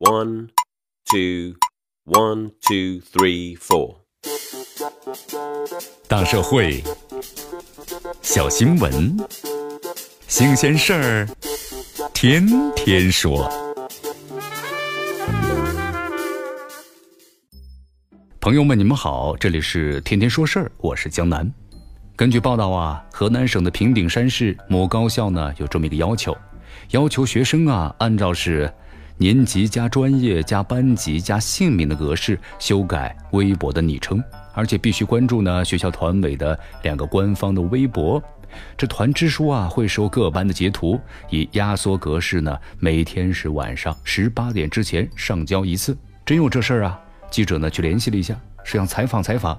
One, two, one, two, three, four。大社会，小新闻，新鲜事儿，天天说。朋友们，你们好，这里是天天说事儿，我是江南。根据报道啊，河南省的平顶山市某高校呢有这么一个要求，要求学生啊按照是。年级加专业加班级加姓名的格式修改微博的昵称，而且必须关注呢学校团委的两个官方的微博。这团支书啊会收各班的截图，以压缩格式呢每天是晚上十八点之前上交一次。真有这事儿啊？记者呢去联系了一下，是想采访采访。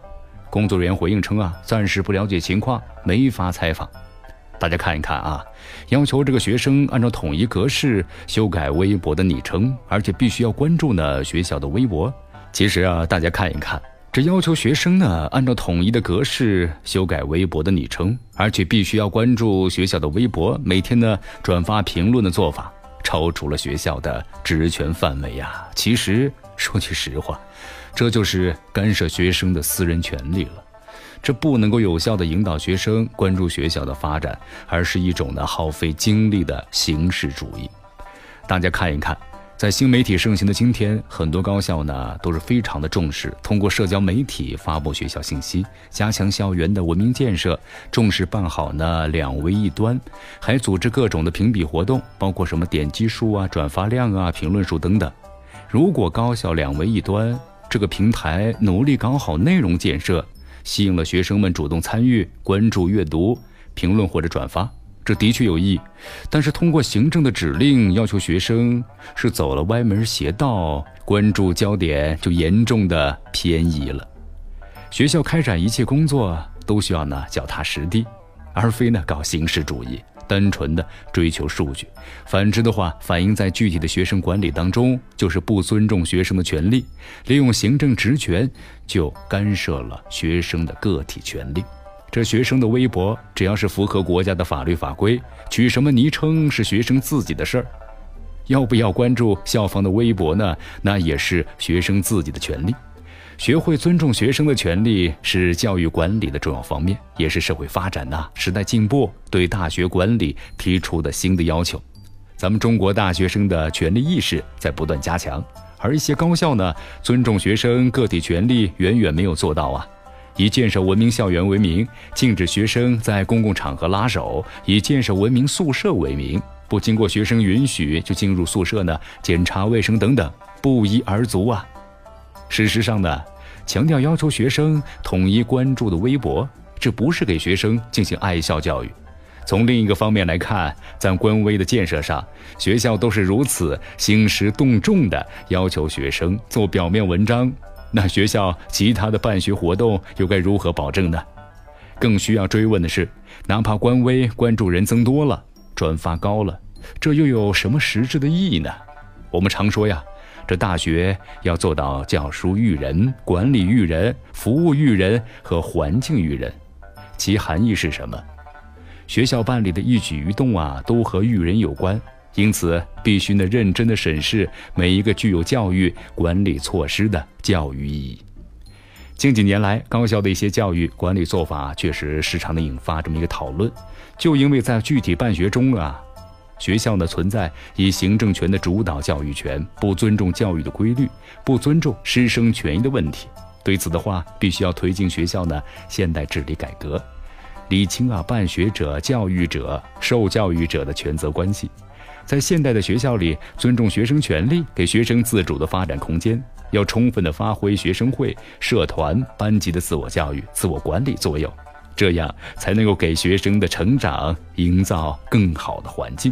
工作人员回应称啊，暂时不了解情况，没法采访。大家看一看啊，要求这个学生按照统一格式修改微博的昵称，而且必须要关注呢学校的微博。其实啊，大家看一看，这要求学生呢按照统一的格式修改微博的昵称，而且必须要关注学校的微博，每天呢转发评论的做法，超出了学校的职权范围呀。其实说句实话，这就是干涉学生的私人权利了。这不能够有效地引导学生关注学校的发展，而是一种呢耗费精力的形式主义。大家看一看，在新媒体盛行的今天，很多高校呢都是非常的重视通过社交媒体发布学校信息，加强校园的文明建设，重视办好呢两微一端，还组织各种的评比活动，包括什么点击数啊、转发量啊、评论数等等。如果高校两微一端这个平台努力搞好内容建设，吸引了学生们主动参与、关注、阅读、评论或者转发，这的确有益。但是通过行政的指令要求学生是走了歪门邪道，关注焦点就严重的偏移了。学校开展一切工作都需要呢脚踏实地，而非呢搞形式主义。单纯的追求数据，反之的话，反映在具体的学生管理当中，就是不尊重学生的权利，利用行政职权就干涉了学生的个体权利。这学生的微博，只要是符合国家的法律法规，取什么昵称是学生自己的事儿，要不要关注校方的微博呢？那也是学生自己的权利。学会尊重学生的权利是教育管理的重要方面，也是社会发展呐、时代进步对大学管理提出的新的要求。咱们中国大学生的权利意识在不断加强，而一些高校呢，尊重学生个体权利远远没有做到啊。以建设文明校园为名，禁止学生在公共场合拉手；以建设文明宿舍为名，不经过学生允许就进入宿舍呢，检查卫生等等，不一而足啊。事实上呢，强调要求学生统一关注的微博，这不是给学生进行爱校教育。从另一个方面来看，在官微的建设上，学校都是如此兴师动众的要求学生做表面文章，那学校其他的办学活动又该如何保证呢？更需要追问的是，哪怕官微关注人增多了，转发高了，这又有什么实质的意义呢？我们常说呀。这大学要做到教书育人、管理育人、服务育人和环境育人，其含义是什么？学校办理的一举一动啊，都和育人有关，因此必须呢认真的审视每一个具有教育管理措施的教育意义。近几年来，高校的一些教育管理做法确实时常的引发这么一个讨论，就因为在具体办学中啊。学校呢存在以行政权的主导教育权，不尊重教育的规律，不尊重师生权益的问题。对此的话，必须要推进学校呢现代治理改革，理清啊办学者、教育者、受教育者的权责关系。在现代的学校里，尊重学生权利，给学生自主的发展空间，要充分的发挥学生会、社团、班级的自我教育、自我管理作用，这样才能够给学生的成长营造更好的环境。